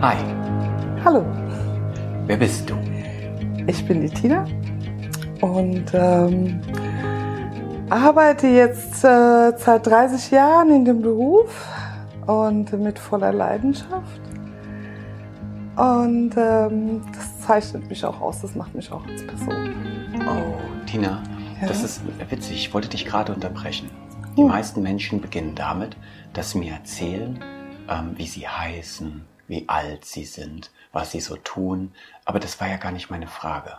Hi, Hallo, wer bist du? ich bin die Tina und ähm, arbeite jetzt äh, seit 30 Jahren in dem Beruf und mit voller Leidenschaft. Und ähm, das zeichnet mich auch aus, das macht mich auch als Person. Oh, Tina, Ja? das ist witzig. Ich wollte dich gerade unterbrechen. Die Hm. meisten Menschen beginnen damit, dass sie mir erzählen, ähm, wie sie heißen, wie alt sie sind, was sie so tun. Aber das war ja gar nicht meine Frage.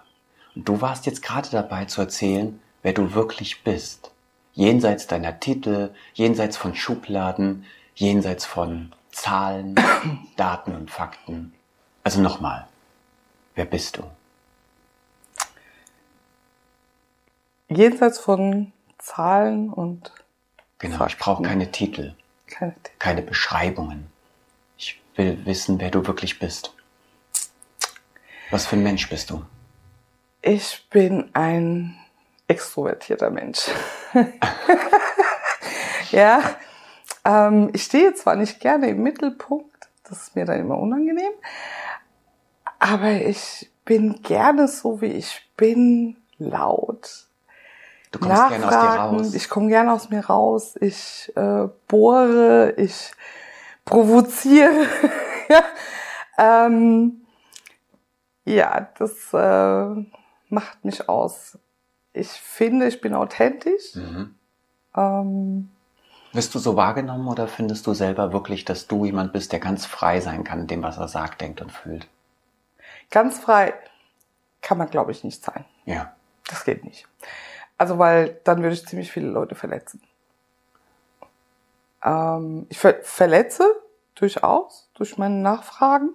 Und du warst jetzt gerade dabei zu erzählen, wer du wirklich bist. Jenseits deiner Titel, jenseits von Schubladen, jenseits von Zahlen, Daten und Fakten. Also nochmal, wer bist du? Jenseits von Zahlen und Genau, ich brauche keine Titel, keine keine Beschreibungen. Will wissen, wer du wirklich bist. Was für ein Mensch bist du? Ich bin ein extrovertierter Mensch. ja, ähm, ich stehe zwar nicht gerne im Mittelpunkt, das ist mir dann immer unangenehm, aber ich bin gerne so, wie ich bin, laut. Du kommst gerne aus dir raus. ich komme gerne aus mir raus, ich äh, bohre, ich provoziere. ja. Ähm, ja, das äh, macht mich aus. Ich finde, ich bin authentisch. Mhm. Ähm, Wirst du so wahrgenommen oder findest du selber wirklich, dass du jemand bist, der ganz frei sein kann in dem, was er sagt, denkt und fühlt? ganz frei kann man, glaube ich, nicht sein. Ja. Das geht nicht. Also, weil dann würde ich ziemlich viele Leute verletzen. Ähm, ich ver verletze durchaus durch meine Nachfragen.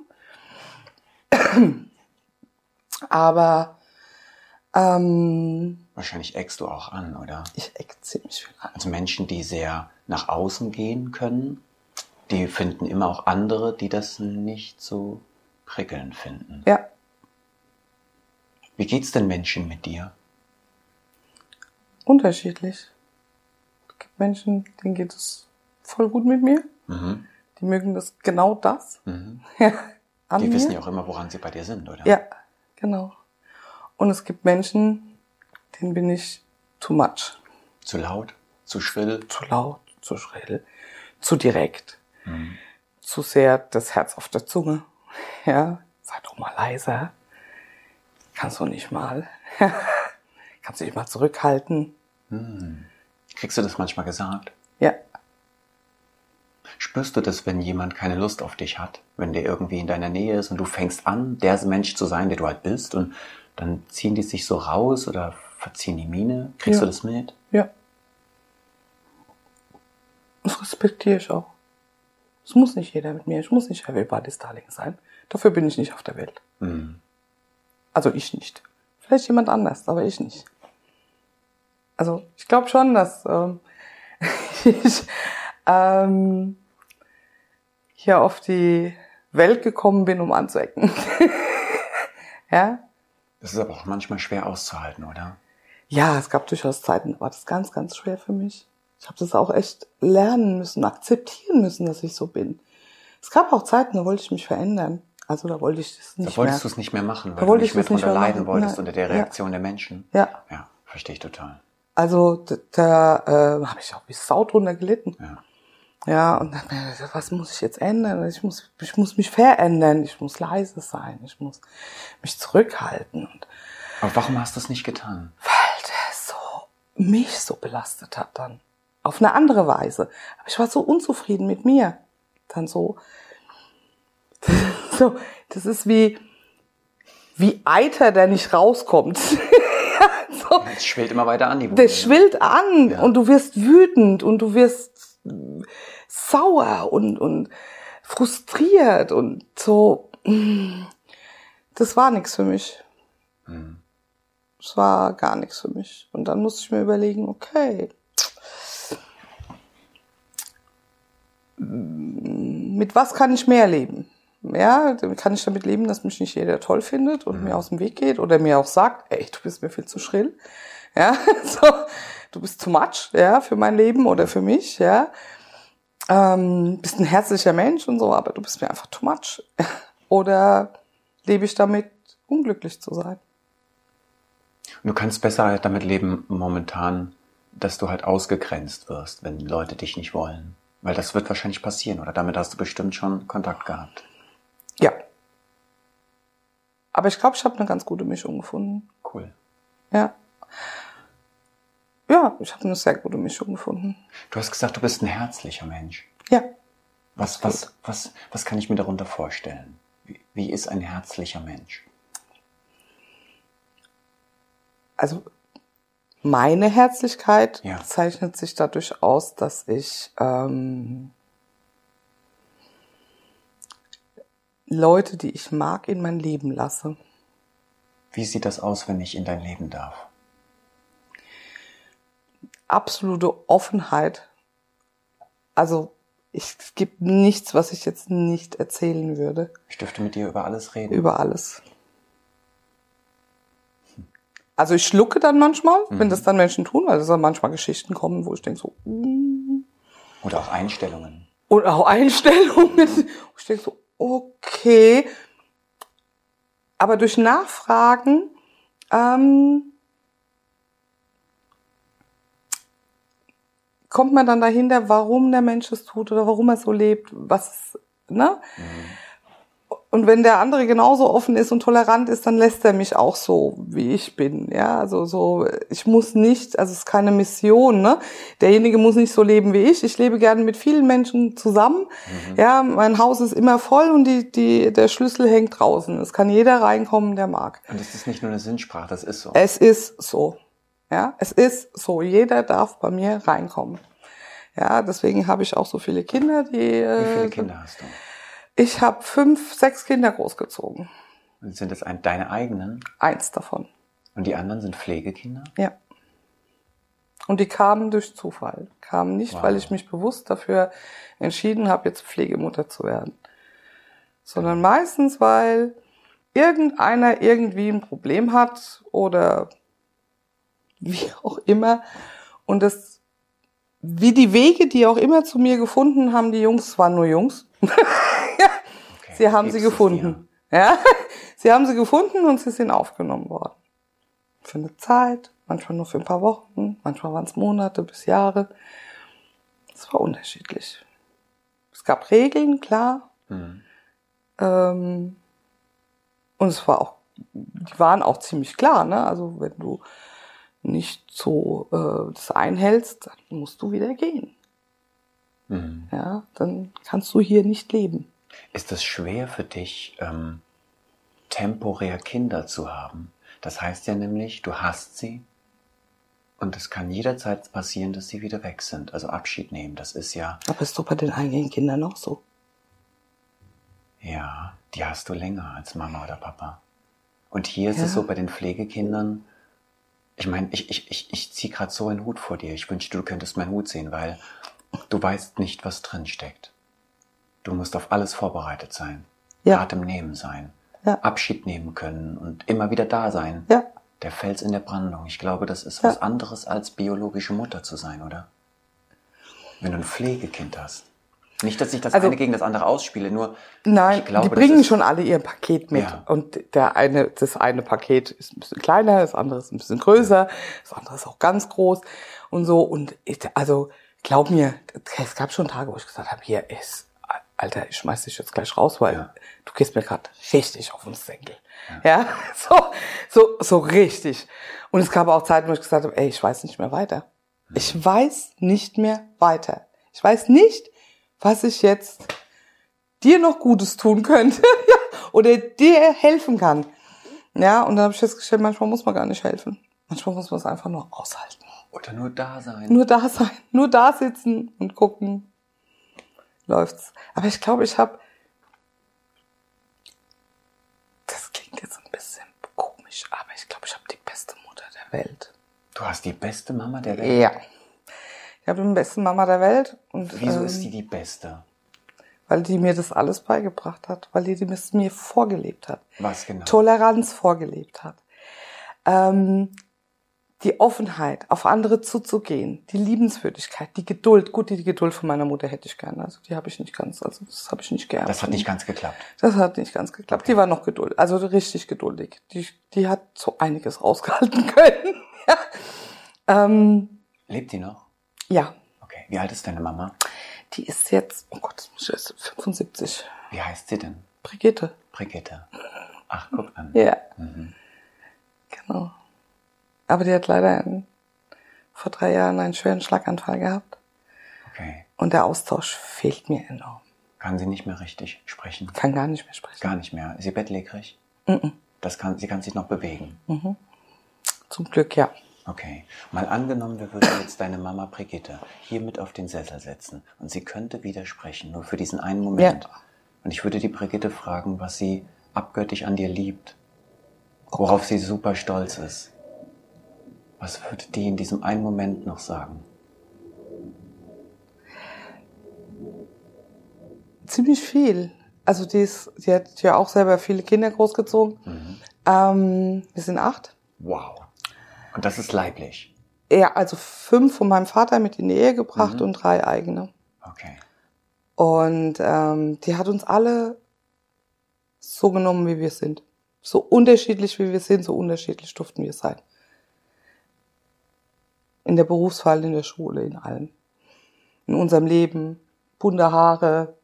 Aber ähm, Wahrscheinlich eckst du auch an, oder? ich eck ziemlich viel an. Also Menschen, die sehr nach außen gehen können, die finden immer auch andere, die das nicht so prickelnd finden. Ja, Wie geht's denn Menschen mit dir? unterschiedlich. Es gibt Menschen, denen geht es voll gut mit mir. Mhm. Die mögen das genau das. Mhm. an Die mir. wissen ja auch immer, woran sie bei dir sind, oder? Ja, genau. Und es gibt Menschen, denen bin ich too much. Zu laut, zu schrill. Zu laut, zu schrill, zu direkt, Mhm. zu sehr das Herz auf der Zunge. Ja, sei doch mal leiser. Kannst du nicht mal. Kannst du dich mal zurückhalten. Mhm. Kriegst du das manchmal gesagt? Ja, Spürst du das, wenn jemand keine Lust auf dich hat? Wenn der irgendwie in deiner Nähe ist und du fängst an, der Mensch zu sein, der du halt bist und dann ziehen die sich so raus oder verziehen die Miene? Kriegst Ja. du das mit? ja. Das respektiere ich auch. Es muss nicht jeder mit mir. Ich muss nicht everybody's Darling sein. Dafür bin ich nicht auf der Welt. Mhm. Also ich nicht. Vielleicht jemand anders, aber ich nicht. Also ich glaube schon, dass ähm, ich ähm, hier auf die Welt gekommen bin, um anzuecken. ja? Das ist aber auch manchmal schwer auszuhalten, oder? Ja, es gab durchaus Zeiten, da war das ganz, ganz schwer für mich. Ich habe das auch echt lernen müssen, akzeptieren müssen, dass ich so bin. Es gab auch Zeiten, da wollte ich mich verändern. Also da wollte ich das Da nicht wolltest du mehr. es nicht mehr machen, weil Da du nicht ich mehr drunter mehr leiden wolltest Nein. unter der Ja. Reaktion der Menschen. Ja, Ja, verstehe ich total. also d- da äh, habe ich auch wie Sau drunter gelitten. Ja. Ja, und dann, äh, was muss ich jetzt ändern? Ich muss, ich muss mich verändern, ich muss leise sein, ich muss mich zurückhalten. Und Aber warum hast du es nicht getan? weil der so mich so belastet hat dann. Auf eine andere Weise. Aber ich war so unzufrieden mit mir. Dann so, so, das ist wie, wie Eiter, der nicht rauskommt. so. Es schwillt immer weiter an, die Wunde. Der schwillt an Ja. und du wirst wütend und du wirst sauer und, und frustriert und so. Das war nichts für mich. Mhm. Das war gar nichts für mich. Und dann musste ich mir überlegen, okay, mit was kann ich mehr leben? Ja, kann ich damit leben, dass mich nicht jeder toll findet und mir aus dem Weg geht oder mir auch sagt, ey, du bist mir viel zu schrill. Ja, so, du bist too much, ja, für mein Leben oder für mich, ja. Ähm, bist ein herzlicher Mensch und so, aber du bist mir einfach too much. oder lebe ich damit, unglücklich zu sein? Du kannst besser halt damit leben momentan, dass du halt ausgegrenzt wirst, wenn Leute dich nicht wollen. Weil das wird wahrscheinlich passieren, oder damit hast du bestimmt schon Kontakt gehabt. Ja. Aber ich glaube, ich habe eine ganz gute Mischung gefunden. Cool. Ja. Ja, ich habe eine sehr gute Mischung gefunden. Du hast gesagt, du bist ein herzlicher Mensch. Ja. Was, was, was, was kann ich mir darunter vorstellen? Wie, wie ist ein herzlicher Mensch? Also meine Herzlichkeit Ja. zeichnet sich dadurch aus, dass ich ähm, Leute, die ich mag, in mein Leben lasse. Wie sieht das aus, wenn ich in dein Leben darf? Absolute Offenheit. Also ich, es gibt nichts, was ich jetzt nicht erzählen würde Ich dürfte mit dir über alles reden. über alles. Also ich schlucke dann manchmal, wenn das dann Menschen tun, weil es dann manchmal Geschichten kommen, wo ich denke so, mm, Oder auch Einstellungen. Und auch Einstellungen. wo Ich denke so, okay. Aber durch Nachfragen ähm, kommt man dann dahinter, warum der Mensch es tut oder warum er so lebt, was, ne? Und wenn der andere genauso offen ist und tolerant ist, dann lässt er mich auch so, wie ich bin. Ja, also so, ich muss nicht, also es ist keine Mission, ne? Derjenige muss nicht so leben wie ich. Ich lebe gerne mit vielen Menschen zusammen. Ja, mein Haus ist immer voll und die, die, der Schlüssel hängt draußen. Es kann jeder reinkommen, der mag. Und das ist nicht nur eine Sinnsprache, das ist so. Es ist so. Ja, es ist so. Jeder darf bei mir reinkommen. Ja, deswegen habe ich auch so viele Kinder, die. Wie Äh, viele Kinder hast du? Ich habe fünf, sechs Kinder großgezogen. Und sind das ein, deine eigenen? Eins davon. Und die anderen sind Pflegekinder? Ja. Und die kamen durch Zufall. Kamen nicht, Wow. weil ich mich bewusst dafür entschieden habe, jetzt Pflegemutter zu werden. Sondern meistens, weil irgendeiner irgendwie ein Problem hat oder wie auch immer. Und das, wie die Wege, die auch immer zu mir gefunden haben, die Jungs, es waren nur Jungs, Okay, sie haben sie gefunden. Ja, sie haben sie gefunden und sie sind aufgenommen worden. Für eine Zeit, manchmal nur für ein paar Wochen, manchmal waren es Monate bis Jahre. Es war unterschiedlich. Es gab Regeln, klar. dir. Hm. Ähm, und es war auch, die waren auch ziemlich klar, ne? Also wenn du nicht so äh, das einhältst, dann musst du wieder gehen. Hm. Ja, dann kannst du hier nicht leben. Ist es schwer für dich, ähm, temporär Kinder zu haben? Das heißt ja nämlich, du hast sie und es kann jederzeit passieren, dass sie wieder weg sind. Also Abschied nehmen, das ist ja, Aber ist doch bei den eigenen Kindern auch so. ja, die hast du länger als Mama oder Papa. Und hier ist es Ja. so bei den Pflegekindern, ich meine, ich, ich, ich, ich ziehe gerade so einen Hut vor dir. Ich wünschte, du könntest meinen Hut sehen, weil du weißt nicht, was drin steckt. Du musst auf alles vorbereitet sein. Ja. Atem nehmen sein. Ja. Abschied nehmen können und immer wieder da sein. Ja. Der Fels in der Brandung. Ich glaube, das ist Ja. was anderes als biologische Mutter zu sein, oder? Wenn du ein Pflegekind hast. Nicht, dass ich das Also- eine gegen das andere ausspiele, nur Nein, glaube, die bringen schon alle ihr Paket mit. Ja. Und der eine, das eine Paket ist ein bisschen kleiner, das andere ist ein bisschen größer, das andere ist auch ganz groß und so. Und ich, also glaub mir, es gab schon Tage, wo ich gesagt habe, hier ist, Alter, ich schmeiß dich jetzt gleich raus, weil Ja. du gehst mir gerade richtig auf den Senkel. Ja, so, so, so richtig. Und es gab auch Zeiten, wo ich gesagt habe, ey, ich weiß nicht mehr weiter. Ich weiß nicht mehr weiter. Ich weiß nicht, was ich jetzt dir noch Gutes tun könnte oder dir helfen kann. Ja, und dann habe ich festgestellt, manchmal muss man gar nicht helfen. Manchmal muss man es einfach nur aushalten. oder nur da sein. Nur da sein, nur da sitzen und gucken, läuft's. Aber ich glaube, ich habe, das klingt jetzt ein bisschen komisch, aber ich glaube, ich habe die beste Mutter der Welt. Du hast die beste Mama der Welt. Ja. Ich habe die beste Mama der Welt und Wieso ähm, ist die die beste? weil die mir das alles beigebracht hat, weil die das mir vorgelebt hat. Was genau? Toleranz vorgelebt hat. Ähm, die Offenheit, auf andere zuzugehen, die Liebenswürdigkeit, die Geduld. Gut, die Geduld von meiner Mutter hätte ich gerne. Also die habe ich nicht ganz, also das habe ich nicht gerne. Das hat nicht ganz geklappt. Das hat nicht ganz geklappt. Die war noch geduldig, also richtig geduldig. Die, die hat so einiges rausgehalten können. ja. Ähm, Lebt die noch? Ja, Okay. Wie alt ist deine Mama? die ist jetzt, oh Gott, ist 75. Wie heißt sie denn? Brigitte. Brigitte. Ach, guck an. Ja. Mhm. Genau. Aber die hat leider einen, vor drei Jahren einen schweren Schlaganfall gehabt. Okay. Und der Austausch fehlt mir enorm. Kann sie nicht mehr richtig sprechen? Kann gar nicht mehr sprechen. Gar nicht mehr. Ist sie bettlägerig? Mhm. Das kann, sie kann sich noch bewegen. Zum Glück, ja. Okay. Mal angenommen, wir würden jetzt deine Mama Brigitte hier mit auf den Sessel setzen und sie könnte widersprechen, nur für diesen einen Moment. Ja. Und ich würde die Brigitte fragen, was sie abgöttisch an dir liebt, worauf sie super stolz ist. Was würde die in diesem einen Moment noch sagen? Ziemlich viel. Also die, ist, die hat ja auch selber viele Kinder großgezogen. Ähm, wir sind acht. Wow. Und das ist leiblich. Ja, also fünf von meinem Vater mit in die Ehe gebracht und drei eigene. Okay. Und ähm, die hat uns alle so genommen, wie wir sind. So unterschiedlich, wie wir sind, so unterschiedlich durften wir sein. In der Berufswahl, in der Schule, in allem. In unserem Leben, bunte Haare,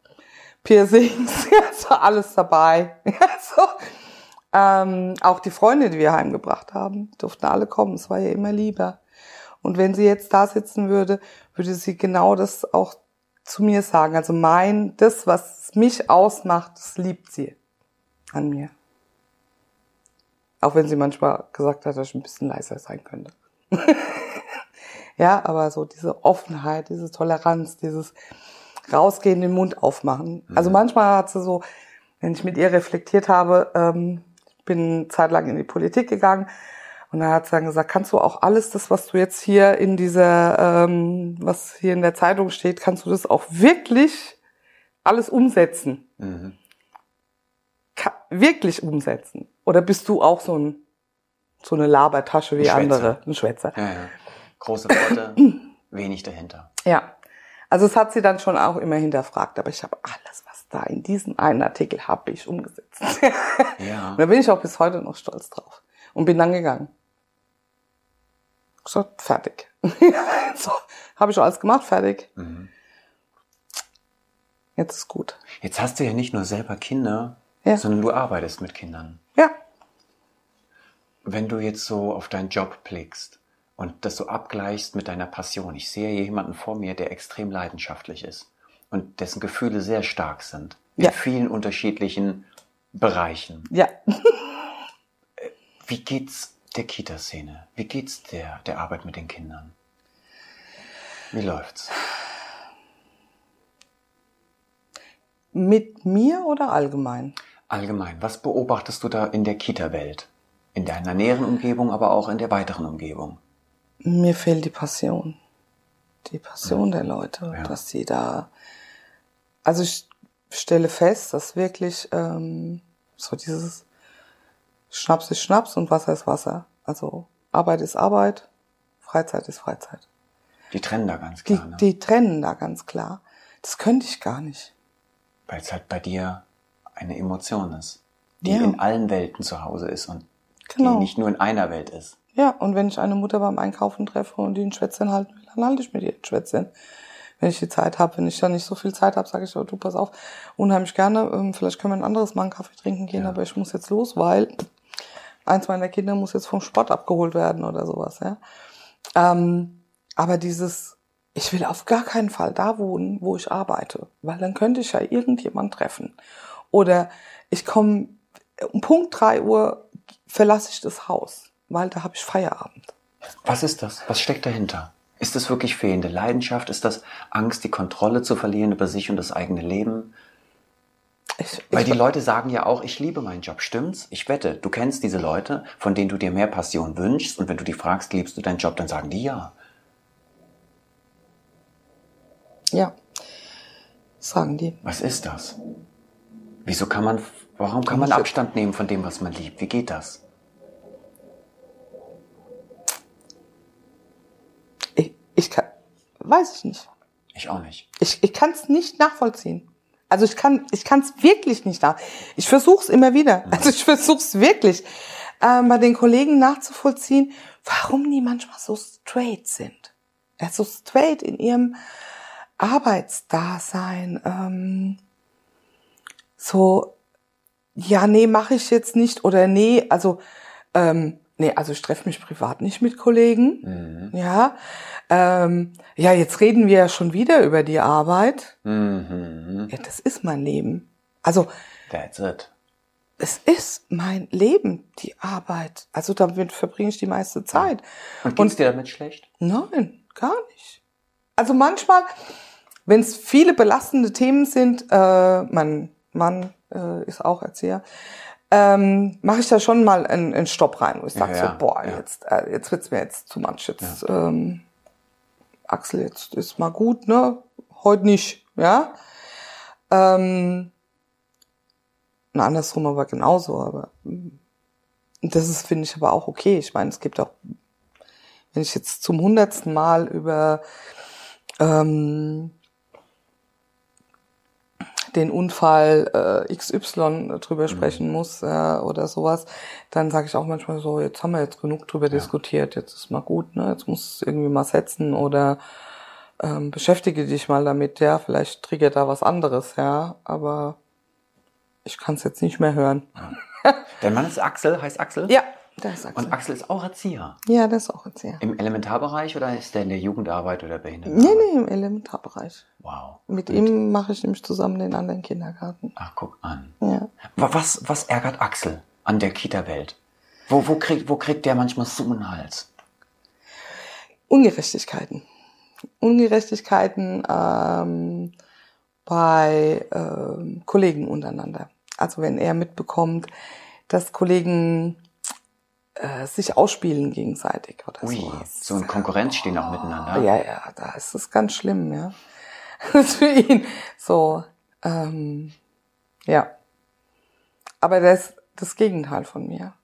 Piercings, so alles dabei. so. Ähm, auch die Freunde, die wir heimgebracht haben, durften alle kommen. Es war ja immer lieber. Und wenn sie jetzt da sitzen würde, würde sie genau das auch zu mir sagen. Also mein, das, was mich ausmacht, das liebt sie an mir. Auch wenn sie manchmal gesagt hat, dass ich ein bisschen leiser sein könnte. ja, aber so diese Offenheit, diese Toleranz, dieses rausgehen, den Mund aufmachen. Also manchmal hat sie so, wenn ich mit ihr reflektiert habe, ähm, bin zeitlang in die Politik gegangen und dann hat sie dann gesagt, kannst du auch alles das, was du jetzt hier in dieser, ähm, was hier in der Zeitung steht, kannst du das auch wirklich alles umsetzen? Mhm. Ka wirklich umsetzen? Oder bist du auch so ein so eine Labertasche wie Ein andere, ein Schwätzer? Ja, ja. Große Worte, wenig dahinter. Ja. Also es hat sie dann schon auch immer hinterfragt, aber ich habe alles, da in diesem einen Artikel habe ich umgesetzt. Ja. Und da bin ich auch bis heute noch stolz drauf. Und bin dann gegangen. So, fertig. so, habe ich alles gemacht, fertig. Mhm. Jetzt ist gut. Jetzt hast du ja nicht nur selber Kinder, Ja. sondern du arbeitest mit Kindern. Ja. Wenn du jetzt so auf deinen Job blickst und das so abgleichst mit deiner Passion, ich sehe hier jemanden vor mir, der extrem leidenschaftlich ist und dessen Gefühle sehr stark sind, in Ja. vielen unterschiedlichen Bereichen. Ja. Wie geht's der Kita-Szene? Wie geht's der, der Arbeit mit den Kindern? Wie läuft's? Mit mir oder allgemein? Allgemein, was beobachtest du da in der Kita-Welt? In deiner näheren Umgebung, aber auch in der weiteren Umgebung? Mir fehlt die Passion. Die Passion der Leute, Ja. dass sie da. Also ich stelle fest, dass wirklich ähm, so dieses Schnaps ist Schnaps und Wasser ist Wasser. Also Arbeit ist Arbeit, Freizeit ist Freizeit. Die trennen da ganz Die, klar, ne? die trennen da ganz klar. Das könnte ich gar nicht. weil es halt bei dir eine Emotion ist, die Ja. in allen Welten zu Hause ist und Genau. die nicht nur in einer Welt ist. Ja, und wenn ich eine Mutter beim Einkaufen treffe und die ein Schwätzchen halten will, dann halte ich mir die ein Schwätzchen. Wenn ich die Zeit habe, wenn ich dann nicht so viel Zeit habe, sage ich, oh, du pass auf, unheimlich gerne, ähm, vielleicht können wir ein anderes Mal einen Kaffee trinken gehen, aber ich muss jetzt los, weil eins meiner Kinder muss jetzt vom Sport abgeholt werden oder sowas, ja. Ähm, aber dieses, ich will auf gar keinen Fall da wohnen, wo ich arbeite, weil dann könnte ich ja irgendjemand treffen. Oder ich komme um Punkt drei Uhr verlasse ich das Haus, weil da habe ich Feierabend. Was ist das? Was steckt dahinter? Ist das wirklich fehlende Leidenschaft? Ist das Angst, die Kontrolle zu verlieren über sich und das eigene Leben? Ich, Weil ich, die Leute sagen ja auch, ich liebe meinen Job, stimmt's? Ich wette, du kennst diese Leute, von denen du dir mehr Passion wünschst und wenn du die fragst, liebst du deinen Job, dann sagen die ja. ja, sagen die. Was ist das? Wieso kann man, warum kann man Abstand nehmen von dem, was man liebt? Wie geht das? Weiß ich nicht. Ich auch nicht. Ich, ich kann es nicht nachvollziehen. Also ich kann ich kann es wirklich nicht nach. Ich versuche es immer wieder. Also ich versuche es wirklich ähm, bei den Kollegen nachzuvollziehen, warum die manchmal so straight sind. Ja, so straight in ihrem Arbeitsdasein. Ähm, so, ja, nee, mache ich jetzt nicht oder nee, also ähm, nee, also ich treffe mich privat nicht mit Kollegen. Ja, ähm, ja, jetzt reden wir ja schon wieder über die Arbeit. Mhm. Ja, das ist mein Leben. Also That's it. es ist mein Leben, die Arbeit. Also damit verbringe ich die meiste Zeit. Und geht's dir damit schlecht? Nein, gar nicht. Also manchmal, wenn es viele belastende Themen sind, äh, mein Mann äh, ist auch Erzieher, ähm, mache ich da schon mal einen, einen Stopp rein, wo ich sage Ja, ja, so, boah, ja. jetzt, äh, jetzt wird's mir jetzt zu much. Jetzt, ähm, Axel, jetzt ist mal gut, ne? Heute nicht, ja. Ähm, und andersrum aber genauso, aber mm, das ist, finde ich, aber auch okay. Ich meine, es gibt auch, wenn ich jetzt zum hundertsten Mal über ähm, den Unfall äh, XY drüber sprechen muss äh, oder sowas, dann sage ich auch manchmal so, jetzt haben wir jetzt genug drüber diskutiert, jetzt ist mal gut, ne? Jetzt muss es irgendwie mal setzen oder ähm, beschäftige dich mal damit, ja, vielleicht triggert da was anderes, ja, aber ich kann es jetzt nicht mehr hören. Dein Mann ist Axel, heißt Axel? Ja, der ist Axel. Und Axel ist auch Erzieher. Ja, der ist auch Erzieher. Im Elementarbereich oder ist der in der Jugendarbeit oder Behinderten? Nee, nee, im Elementarbereich. Wow. Mit ihm mache ich nämlich zusammen den anderen Kindergarten. Ach, guck an. Ja. Wa- Was, was ärgert Axel an der Kita-Welt? Wo, wo, kriegt, wo kriegt der manchmal so einen Hals? Ungerechtigkeiten. Ungerechtigkeiten ähm, bei ähm, Kollegen untereinander. Also wenn er mitbekommt, dass Kollegen äh, sich ausspielen gegenseitig oder Ui, sowas. so in Konkurrenz stehen auch miteinander. Ja, ja, da ist es ganz schlimm, ja. Das ist für ihn so, ähm, ja. Aber der ist das Gegenteil von mir.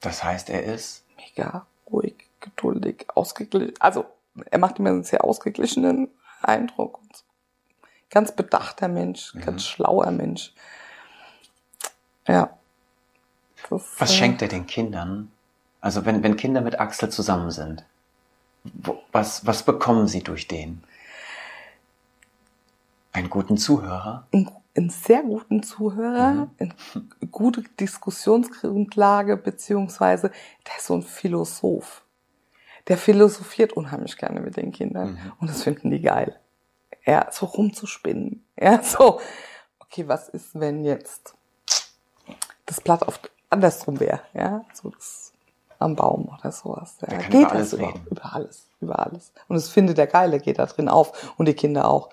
Das heißt, er ist Mega ruhig, geduldig, ausgeglichen. Also, er macht immer einen sehr ausgeglichenen Eindruck. Ganz bedachter Mensch, ganz schlauer Mensch. Ja. Das, Was äh, schenkt er den Kindern? Also wenn, wenn Kinder mit Axel zusammen sind, was, was bekommen sie durch den? Einen guten Zuhörer? einen, einen sehr guten Zuhörer, eine gute Diskussionsgrundlage, beziehungsweise der ist so ein Philosoph. Der philosophiert unheimlich gerne mit den Kindern und das finden die geil. Ja, so rumzuspinnen. Ja, so, okay, was ist, wenn jetzt das Blatt auf andersrum wäre, ja, so das am Baum oder sowas. Ja. Kann geht über alles reden. Über alles, über alles. Und das findet der geil, der geht da drin auf und die Kinder auch.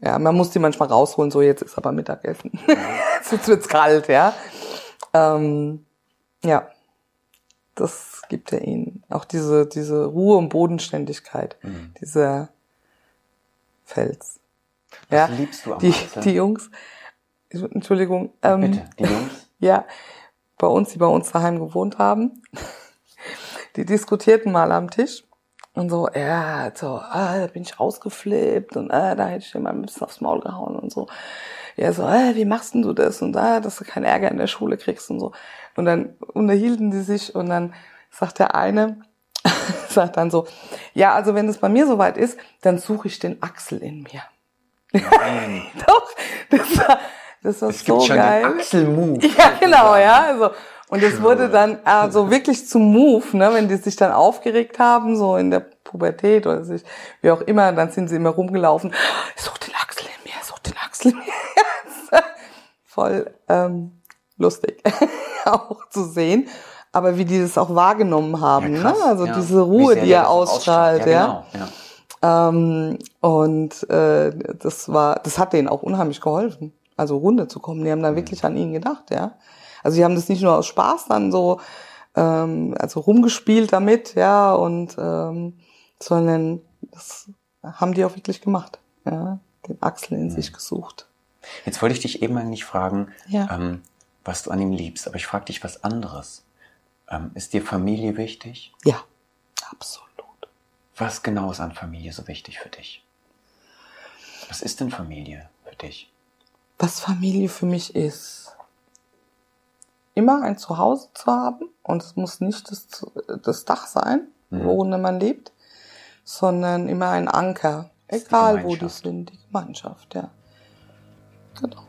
Ja, man muss die manchmal rausholen, so jetzt ist aber Mittagessen. jetzt wird's kalt, ja. Ähm, ja, das gibt er ihnen. Auch diese, diese Ruhe und Bodenständigkeit, Mhm. dieser Fels. Was ja, liebst du am die, die Jungs, Entschuldigung, ähm, Bitte, die Jungs? ja, bei uns, die bei uns daheim gewohnt haben, die diskutierten mal am Tisch und so, ja, so, ah, da bin ich ausgeflippt und ah, da hätte ich dir mal ein bisschen aufs Maul gehauen und so. Ja, so, ah, wie machst denn du das und ah, dass du keinen Ärger in der Schule kriegst und so. Und dann unterhielten die sich und dann sagt der eine, sagt dann so, ja, also wenn es bei mir soweit ist, dann suche ich den Axel in mir. Nein. Doch, das war, das war Es gibt so schon geil. den Axel-Move. Ja, genau, ja. Also, und es wurde dann also wirklich zum Move, ne, wenn die sich dann aufgeregt haben, so in der Pubertät oder sich, wie auch immer, dann sind sie immer rumgelaufen. Ich such den Axel in mir, ich such den Axel in mir. Voll ähm, lustig auch zu sehen. Aber wie die das auch wahrgenommen haben, Ja, krass, ne? Also ja. diese Ruhe, die er auch ausstrahlt, ja. Genau, ja. Ähm, und äh, das war, das hat denen auch unheimlich geholfen, also runterzukommen. Die haben Mhm. da wirklich an ihn gedacht, ja. Also die haben das nicht nur aus Spaß dann so, ähm, also rumgespielt damit, ja, und ähm, sondern das haben die auch wirklich gemacht, ja, den Axel Mhm. in sich gesucht. Jetzt wollte ich dich eben eigentlich fragen, Ja. ähm, was du an ihm liebst, aber ich frage dich was anderes. Ähm, ist dir Familie wichtig? Ja, absolut. Was genau ist an Familie so wichtig für dich? Was ist denn Familie für dich? Was Familie für mich ist, immer ein Zuhause zu haben und es muss nicht das, das Dach sein, Mhm. worin man lebt, sondern immer ein Anker, egal wo die sind, die Gemeinschaft, ja. Genau.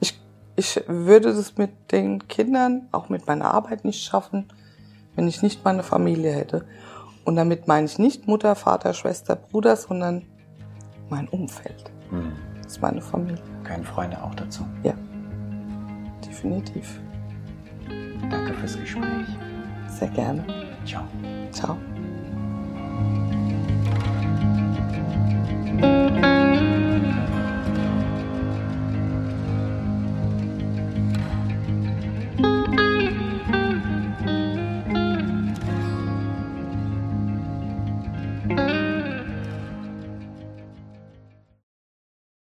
Ich, ich würde das mit den Kindern, auch mit meiner Arbeit nicht schaffen, wenn ich nicht meine Familie hätte. Und damit meine ich nicht Mutter, Vater, Schwester, Bruder, sondern mein Umfeld. Hm. Das ist meine Familie. Gehören Freunde auch dazu? Ja, definitiv. Danke fürs Gespräch. Sehr gerne. Ciao. Ciao.